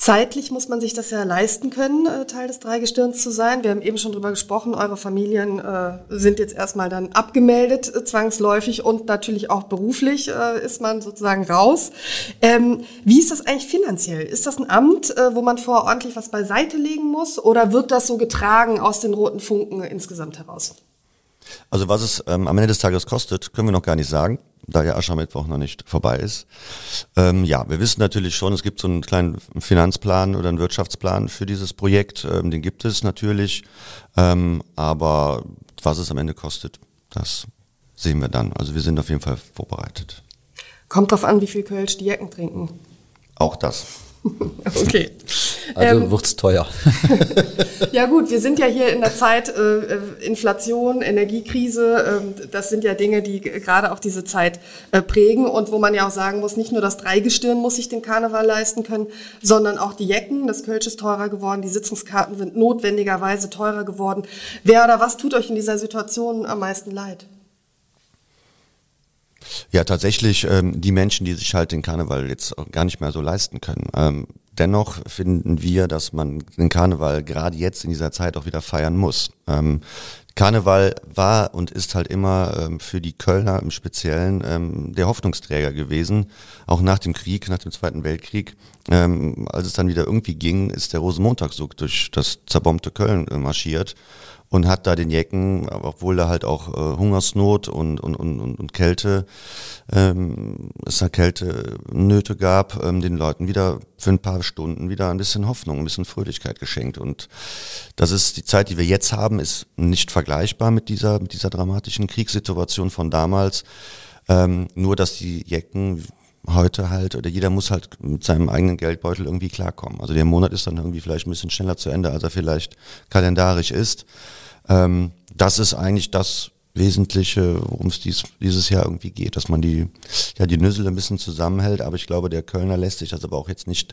Zeitlich muss man sich das ja leisten können, äh, Teil des Dreigestirns zu sein. Wir haben eben schon drüber gesprochen, eure Familien äh, sind jetzt erstmal dann abgemeldet, äh, zwangsläufig und natürlich auch beruflich ist man sozusagen raus. Ähm, wie ist das eigentlich finanziell? Ist das ein Amt, wo man vorher ordentlich was beiseite legen muss oder wird das so getragen aus den roten Funken insgesamt heraus? Also was es ähm, am Ende des Tages kostet, können wir noch gar nicht sagen, da ja Aschermittwoch noch nicht vorbei ist. Ähm, ja, wir wissen natürlich schon, es gibt so einen kleinen Finanzplan oder einen Wirtschaftsplan für dieses Projekt. Ähm, den gibt es natürlich. Ähm, aber was es am Ende kostet, das sehen wir dann. Also wir sind auf jeden Fall vorbereitet. Kommt drauf an, wie viel Kölsch die Jecken trinken. Auch das. (laughs) Okay. Also Ähm, wird's teuer. (laughs) Ja gut, wir sind ja hier in der Zeit äh, äh, Inflation, Energiekrise. ähm, das sind ja Dinge, die gerade auch diese Zeit äh, prägen und wo man ja auch sagen muss, nicht nur das Dreigestirn muss sich den Karneval leisten können, sondern auch die Jecken. Das Kölsch ist teurer geworden, die Sitzungskarten sind notwendigerweise teurer geworden. Wer oder was tut euch in dieser Situation am meisten leid? Ja, tatsächlich ähm, die Menschen, die sich halt den Karneval jetzt auch gar nicht mehr so leisten können. Ähm, dennoch finden wir, dass man den Karneval gerade jetzt in dieser Zeit auch wieder feiern muss. Ähm, Karneval war und ist halt immer ähm, für die Kölner im Speziellen ähm, der Hoffnungsträger gewesen, auch nach dem Krieg, nach dem Zweiten Weltkrieg. Ähm, als es dann wieder irgendwie ging, ist der Rosenmontagszug durch das zerbombte Köln äh, marschiert und hat da den Jecken, obwohl da halt auch äh, Hungersnot und, und, und, und, Kälte, ähm, es da Kältenöte gab, ähm, den Leuten wieder für ein paar Stunden wieder ein bisschen Hoffnung, ein bisschen Fröhlichkeit geschenkt. Und das ist die Zeit, die wir jetzt haben, ist nicht vergleichbar mit dieser, mit dieser dramatischen Kriegssituation von damals. Ähm, nur, dass die Jecken heute halt, oder jeder muss halt mit seinem eigenen Geldbeutel irgendwie klarkommen. Also der Monat ist dann irgendwie vielleicht ein bisschen schneller zu Ende, als er vielleicht kalendarisch ist. Ähm, das ist eigentlich das Wesentliche, worum es dies, dieses Jahr irgendwie geht, dass man die, ja, die Nüssel ein bisschen zusammenhält, aber ich glaube, der Kölner lässt sich das aber auch jetzt nicht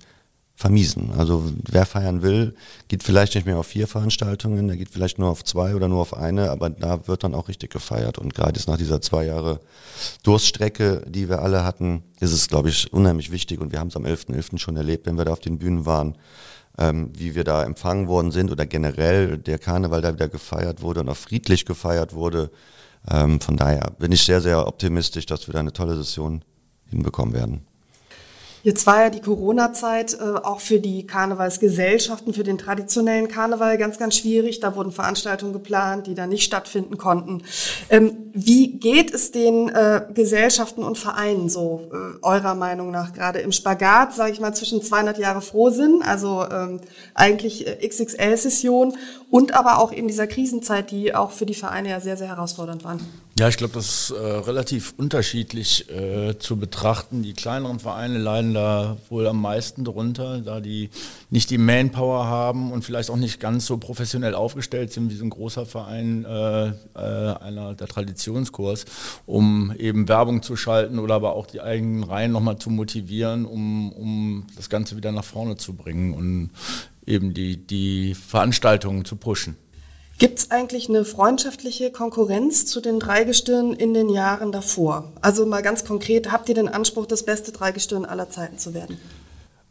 vermiesen. Also wer feiern will, geht vielleicht nicht mehr auf vier Veranstaltungen, der geht vielleicht nur auf zwei oder nur auf eine, aber da wird dann auch richtig gefeiert. Und gerade jetzt nach dieser zwei Jahre Durststrecke, die wir alle hatten, ist es, glaube ich, unheimlich wichtig und wir haben es am 11.11. schon erlebt, wenn wir da auf den Bühnen waren, ähm, wie wir da empfangen worden sind oder generell der Karneval da wieder gefeiert wurde und auch friedlich gefeiert wurde. Ähm, von daher bin ich sehr, sehr optimistisch, dass wir da eine tolle Session hinbekommen werden. Jetzt war ja die Corona-Zeit äh, auch für die Karnevalsgesellschaften, für den traditionellen Karneval ganz, ganz schwierig. Da wurden Veranstaltungen geplant, die dann nicht stattfinden konnten. Ähm, wie geht es den äh, Gesellschaften und Vereinen so, äh, eurer Meinung nach, gerade im Spagat, sage ich mal, zwischen 200 Jahre Frohsinn, also ähm, eigentlich äh, XXL-Session und aber auch in dieser Krisenzeit, die auch für die Vereine ja sehr, sehr herausfordernd waren? Ja, ich glaube, das ist äh, relativ unterschiedlich äh, zu betrachten. Die kleineren Vereine leiden da wohl am meisten drunter, da die nicht die Manpower haben und vielleicht auch nicht ganz so professionell aufgestellt sind wie so ein großer Verein, äh, äh, einer der Traditionskurs, um eben Werbung zu schalten oder aber auch die eigenen Reihen nochmal zu motivieren, um, um das Ganze wieder nach vorne zu bringen und eben die, die Veranstaltungen zu pushen. Gibt es eigentlich eine freundschaftliche Konkurrenz zu den Dreigestirnen in den Jahren davor? Also mal ganz konkret, habt ihr den Anspruch, das beste Dreigestirn aller Zeiten zu werden?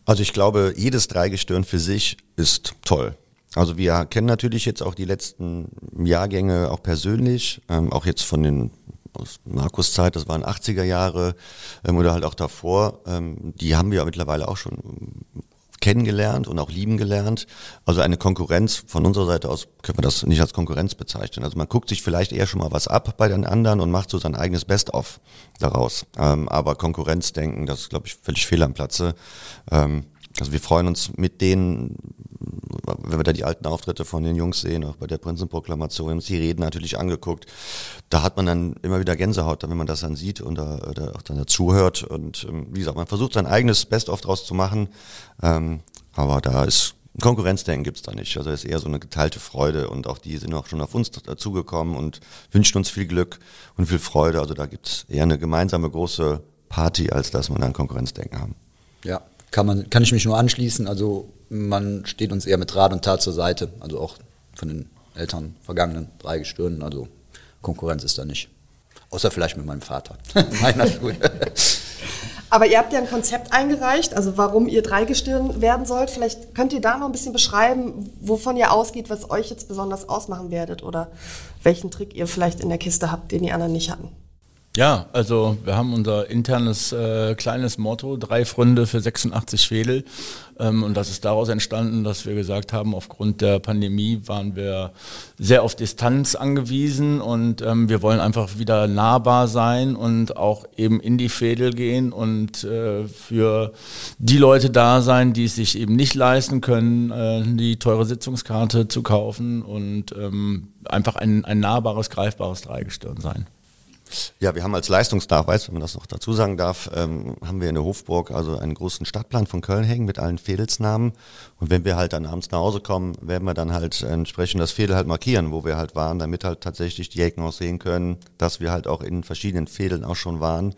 Also ich glaube, jedes Dreigestirn für sich ist toll. Also wir kennen natürlich jetzt auch die letzten Jahrgänge auch persönlich, ähm, auch jetzt von den aus Markus Zeit, das waren 80er Jahre ähm, oder halt auch davor, ähm, die haben wir ja mittlerweile auch schon kennengelernt und auch lieben gelernt. Also eine Konkurrenz von unserer Seite aus können wir das nicht als Konkurrenz bezeichnen. Also man guckt sich vielleicht eher schon mal was ab bei den anderen und macht so sein eigenes Best-of daraus. Ähm, aber Konkurrenzdenken, das ist, glaube ich, völlig fehl am Platze. Ähm, also wir freuen uns mit denen, wenn wir da die alten Auftritte von den Jungs sehen, auch bei der Prinzenproklamation, uns die Reden natürlich angeguckt. Da hat man dann immer wieder Gänsehaut, wenn man das dann sieht und da, da auch dann dazuhört. Und ähm, wie gesagt, man versucht sein eigenes Best-of draus zu machen. Ähm, aber da ist Konkurrenzdenken gibt's da nicht. Also es ist eher so eine geteilte Freude und auch die sind auch schon auf uns dazugekommen und wünschen uns viel Glück und viel Freude. Also da gibt's eher eine gemeinsame große Party, als dass man dann Konkurrenzdenken haben. Ja, kann, man, kann ich mich nur anschließen. Also man steht uns eher mit Rat und Tat zur Seite. Also auch von den Eltern vergangenen drei Gestirnen. Also Konkurrenz ist da nicht. Außer vielleicht mit meinem Vater. (laughs) Meiner Schule. Aber ihr habt ja ein Konzept eingereicht, also warum ihr Dreigestirn werden sollt. Vielleicht könnt ihr da noch ein bisschen beschreiben, wovon ihr ausgeht, was euch jetzt besonders ausmachen werdet oder welchen Trick ihr vielleicht in der Kiste habt, den die anderen nicht hatten. Ja, also wir haben unser internes äh, kleines Motto, drei Fründe für 86 Fädel. Ähm, und das ist daraus entstanden, dass wir gesagt haben, aufgrund der Pandemie waren wir sehr auf Distanz angewiesen und ähm, wir wollen einfach wieder nahbar sein und auch eben in die Fädel gehen und äh, für die Leute da sein, die es sich eben nicht leisten können, äh, die teure Sitzungskarte zu kaufen und ähm, einfach ein, ein nahbares, greifbares Dreigestirn sein. Ja, wir haben als Leistungsnachweis, wenn man das noch dazu sagen darf, ähm, haben wir in der Hofburg also einen großen Stadtplan von Köln hängen mit allen Fädelsnamen. Und wenn wir halt dann abends nach Hause kommen, werden wir dann halt entsprechend das Fädel halt markieren, wo wir halt waren, damit halt tatsächlich die Ecken auch sehen können, dass wir halt auch in verschiedenen Fädeln auch schon waren.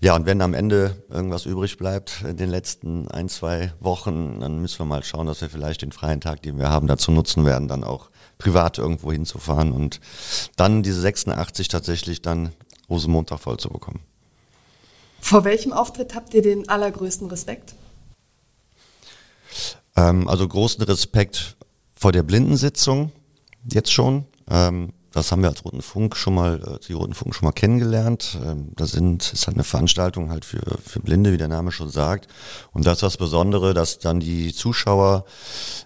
Ja, und wenn am Ende irgendwas übrig bleibt in den letzten ein, zwei Wochen, dann müssen wir mal schauen, dass wir vielleicht den freien Tag, den wir haben, dazu nutzen werden, dann auch privat irgendwo hinzufahren und dann diese 86 tatsächlich dann Rosenmontag voll zu bekommen. Vor welchem Auftritt habt ihr den allergrößten Respekt? Ähm, also großen Respekt vor der Blindensitzung, jetzt schon. Ähm, das haben wir als Roten Funk schon mal, äh, die Roten Funk schon mal kennengelernt. Ähm, da sind, ist halt eine Veranstaltung halt für, für Blinde, wie der Name schon sagt. Und das ist das Besondere, dass dann die Zuschauer,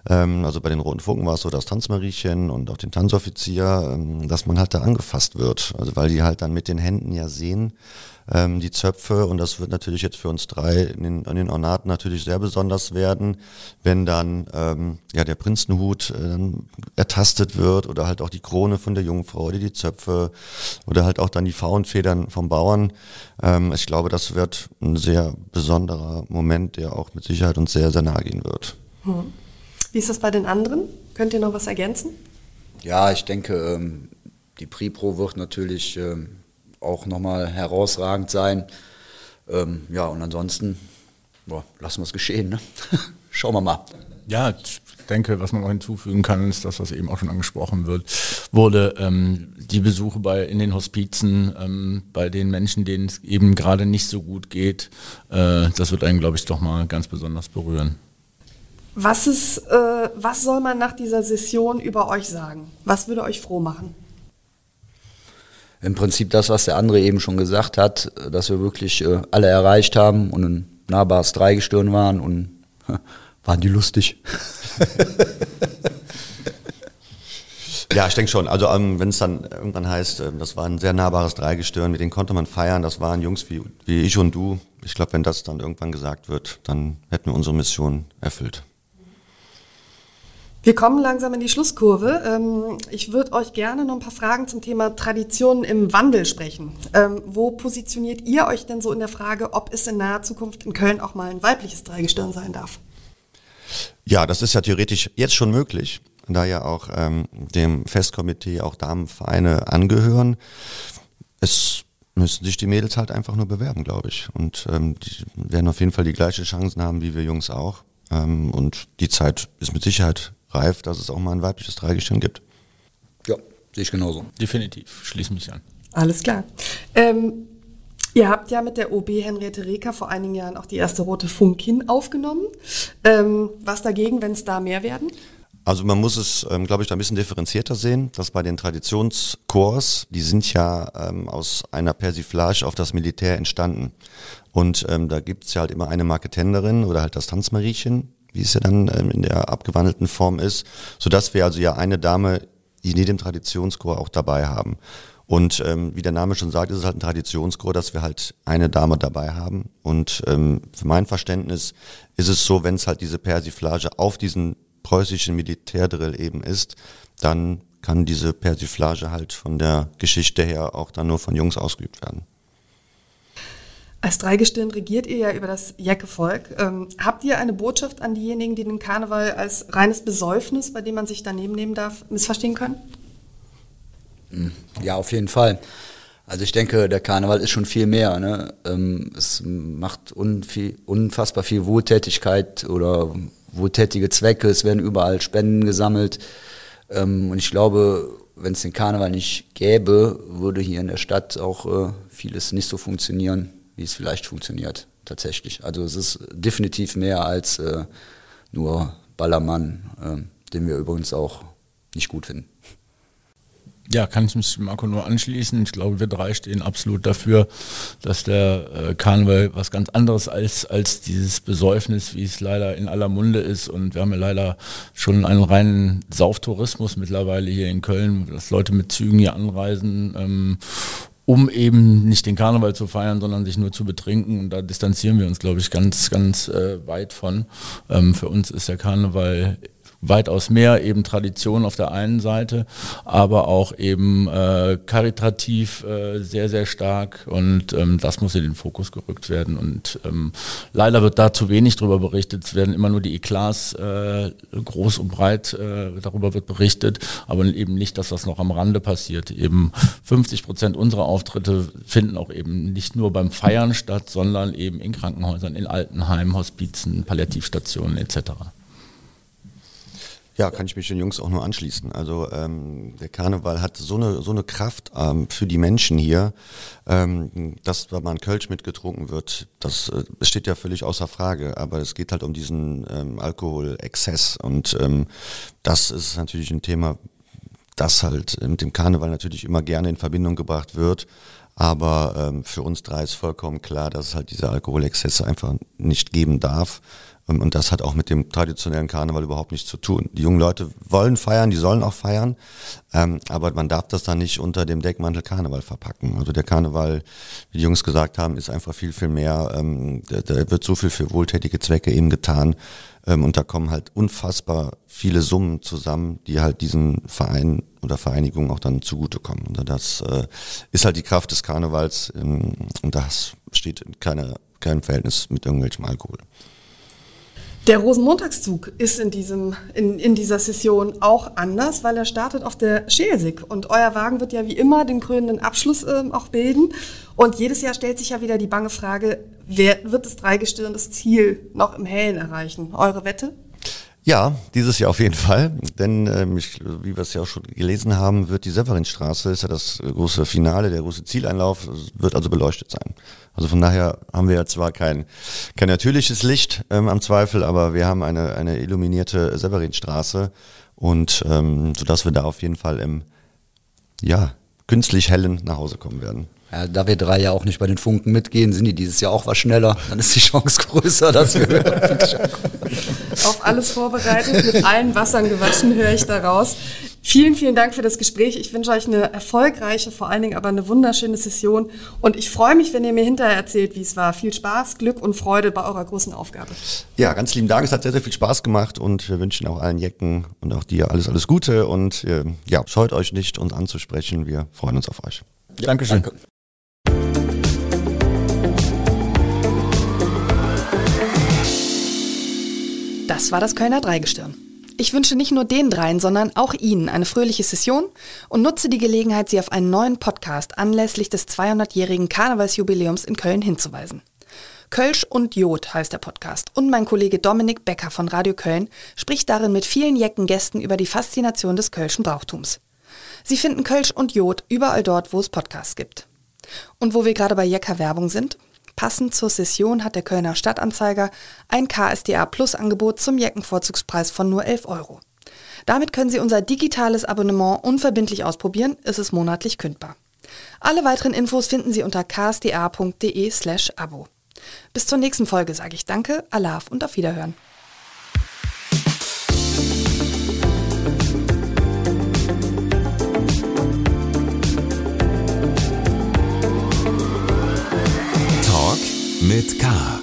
ähm, also bei den Roten Funken war es so das Tanzmariechen und auch den Tanzoffizier, ähm, dass man halt da angefasst wird. Also weil die halt dann mit den Händen ja sehen, ähm, die Zöpfe. Und das wird natürlich jetzt für uns drei in den, an den Ornaten natürlich sehr besonders werden, wenn dann ähm, ja der Prinzenhut äh, ertastet wird oder halt auch die Krone von der Jungfrau oder die Zöpfe oder halt auch dann die Faunfedern vom Bauern. Ähm, ich glaube, das wird ein sehr besonderer Moment, der auch mit Sicherheit uns sehr, sehr nahe gehen wird. Hm. Wie ist das bei den anderen? Könnt ihr noch was ergänzen? Ja, ich denke, ähm, die Pripro wird natürlich ähm, auch nochmal herausragend sein. Ähm, ja, und ansonsten boah, lassen wir es geschehen. Ne? (laughs) Schauen wir mal. Ja, ich denke, was man noch hinzufügen kann, ist das, was eben auch schon angesprochen wird, wurde, ähm, die Besuche bei, in den Hospizen, ähm, bei den Menschen, denen es eben gerade nicht so gut geht, äh, das wird einen, glaube ich, doch mal ganz besonders berühren. Was, ist, äh, was soll man nach dieser Session über euch sagen? Was würde euch froh machen? Im Prinzip das, was der andere eben schon gesagt hat, dass wir wirklich äh, alle erreicht haben und ein nahbares Dreigestirn waren und waren die lustig. (laughs) Ja, ich denke schon. Also ähm, wenn es dann irgendwann heißt, äh, das war ein sehr nahbares Dreigestirn, mit denen konnte man feiern, das waren Jungs wie, wie ich und du. Ich glaube, wenn das dann irgendwann gesagt wird, dann hätten wir unsere Mission erfüllt. Wir kommen langsam in die Schlusskurve. Ähm, ich würde euch gerne noch ein paar Fragen zum Thema Traditionen im Wandel sprechen. Ähm, wo positioniert ihr euch denn so in der Frage, ob es in naher Zukunft in Köln auch mal ein weibliches Dreigestirn sein darf? Ja, das ist ja theoretisch jetzt schon möglich da ja auch ähm, dem Festkomitee auch Damenvereine angehören. Es müssen sich die Mädels halt einfach nur bewerben, glaube ich. Und ähm, die werden auf jeden Fall die gleiche Chancen haben wie wir Jungs auch. Ähm, und die Zeit ist mit Sicherheit reif, dass es auch mal ein weibliches Dreigestirn gibt. Ja, sehe ich genauso. Definitiv, schließe mich an. Alles klar. Ähm, Ihr habt ja mit der OB Henriette Reker vor einigen Jahren auch die erste rote Funkin aufgenommen. Ähm, was dagegen, wenn es da mehr werden? Also man muss es, ähm, glaube ich, da ein bisschen differenzierter sehen, dass bei den Traditionschors, die sind ja ähm, aus einer Persiflage auf das Militär entstanden. Und ähm, da gibt's ja halt immer eine Marketenderin oder halt das Tanzmariechen, wie es ja dann ähm, in der abgewandelten Form ist, sodass wir also ja eine Dame in jedem Traditionschor auch dabei haben. Und ähm, wie der Name schon sagt, ist es halt ein Traditionschor, dass wir halt eine Dame dabei haben. Und ähm, für mein Verständnis ist es so, wenn es halt diese Persiflage auf diesen preußischen Militärdrill eben ist, dann kann diese Persiflage halt von der Geschichte her auch dann nur von Jungs ausgeübt werden. Als Dreigestirn regiert ihr ja über das Jacke-Volk. Ähm, habt ihr eine Botschaft an diejenigen, die den Karneval als reines Besäufnis, bei dem man sich daneben nehmen darf, missverstehen können? Hm, ja, auf jeden Fall. Also ich denke, der Karneval ist schon viel mehr. Ne? Ähm, es macht unfassbar viel Wohltätigkeit oder wohltätige Zwecke, es werden überall Spenden gesammelt. Ähm, und ich glaube, wenn es den Karneval nicht gäbe, würde hier in der Stadt auch äh, vieles nicht so funktionieren, wie es vielleicht funktioniert tatsächlich. Also es ist definitiv mehr als äh, nur Ballermann, äh, den wir übrigens auch nicht gut finden. Ja, kann ich mich Marco nur anschließen. Ich glaube, wir drei stehen absolut dafür, dass der äh, Karneval was ganz anderes als, als dieses Besäufnis, wie es leider in aller Munde ist. Und wir haben ja leider schon einen reinen Sauftourismus mittlerweile hier in Köln, dass Leute mit Zügen hier anreisen. Ähm, um eben nicht den Karneval zu feiern, sondern sich nur zu betrinken. Und da distanzieren wir uns, glaube ich, ganz, ganz äh, weit von. Ähm, für uns ist der Karneval weitaus mehr eben Tradition auf der einen Seite, aber auch eben äh, karitativ äh, sehr, sehr stark und ähm, das muss in den Fokus gerückt werden und ähm, leider wird da zu wenig darüber berichtet. Es werden immer nur die Eklats äh, groß und breit äh, darüber wird berichtet, aber eben nicht, dass das noch am Rande passiert. Eben 50 Prozent unserer Auftritte finden auch eben nicht nur beim Feiern statt, sondern eben in Krankenhäusern, in Altenheimen, Hospizen, Palliativstationen etc. Ja, kann ich mich den Jungs auch nur anschließen. Also ähm, der Karneval hat so eine so eine Kraft ähm, für die Menschen hier, ähm, dass da mal ein Kölsch mitgetrunken wird. Das äh, steht ja völlig außer Frage. Aber es geht halt um diesen ähm, Alkoholexzess und ähm, das ist natürlich ein Thema, das halt mit dem Karneval natürlich immer gerne in Verbindung gebracht wird. Aber ähm, für uns drei ist vollkommen klar, dass es halt diese Alkoholexzesse einfach nicht geben darf. Und das hat auch mit dem traditionellen Karneval überhaupt nichts zu tun. Die jungen Leute wollen feiern, die sollen auch feiern, ähm, aber man darf das dann nicht unter dem Deckmantel Karneval verpacken. Also der Karneval, wie die Jungs gesagt haben, ist einfach viel, viel mehr, ähm, da, wird so viel für wohltätige Zwecke eben getan. Ähm, und da kommen halt unfassbar viele Summen zusammen, die halt diesen Verein oder Vereinigungen auch dann zugutekommen. Und das äh, ist halt die Kraft des Karnevals und das steht in keiner, keinem Verhältnis mit irgendwelchem Alkohol. Der Rosenmontagszug ist in, diesem, in, in dieser Session auch anders, weil er startet auf der Schelsig. Und euer Wagen wird ja wie immer den krönenden Abschluss äh, auch bilden. Und jedes Jahr stellt sich ja wieder die bange Frage, wer wird das Dreigestirn das Ziel noch im Hellen erreichen? Eure Wette? Ja, dieses Jahr auf jeden Fall, denn ähm, ich, wie wir es ja auch schon gelesen haben, wird die Severinstraße, ist ja das große Finale, der große Zieleinlauf, wird also beleuchtet sein. Also von daher haben wir ja zwar kein, kein natürliches Licht ähm, am Zweifel, aber wir haben eine, eine illuminierte Severinstraße und ähm, sodass wir da auf jeden Fall im ja, künstlich hellen nach Hause kommen werden. Ja, da wir drei ja auch nicht bei den Funken mitgehen, sind die dieses Jahr auch was schneller. Dann ist die Chance (laughs) größer, dass wir auf alles vorbereitet, mit allen Wassern gewaschen, höre ich daraus. Vielen, vielen Dank für das Gespräch. Ich wünsche euch eine erfolgreiche, vor allen Dingen aber eine wunderschöne Session. Und ich freue mich, wenn ihr mir hinterher erzählt, wie es war. Viel Spaß, Glück und Freude bei eurer großen Aufgabe. Ja, ganz lieben Dank. Es hat sehr, sehr viel Spaß gemacht und wir wünschen auch allen Jecken und auch dir alles, alles Gute. Und äh, ja, scheut euch nicht, uns anzusprechen. Wir freuen uns auf euch. Ja, Dankeschön. Danke. Das war das Kölner Dreigestirn. Ich wünsche nicht nur den dreien, sondern auch Ihnen eine fröhliche Session und nutze die Gelegenheit, Sie auf einen neuen Podcast anlässlich des 200-jährigen Karnevalsjubiläums in Köln hinzuweisen. Kölsch und Jod heißt der Podcast und mein Kollege Dominik Becker von Radio Köln spricht darin mit vielen jecken Gästen über die Faszination des kölschen Brauchtums. Sie finden Kölsch und Jod überall dort, wo es Podcasts gibt. Und wo wir gerade bei Jecker Werbung sind, Passend zur Session hat der Kölner Stadtanzeiger ein KSDA Plus Angebot zum Jackenvorzugspreis von nur 11 Euro. Damit können Sie unser digitales Abonnement unverbindlich ausprobieren, ist es monatlich kündbar. Alle weiteren Infos finden Sie unter ksda.de slash abo. Bis zur nächsten Folge sage ich Danke, Alaf und auf Wiederhören. mit K.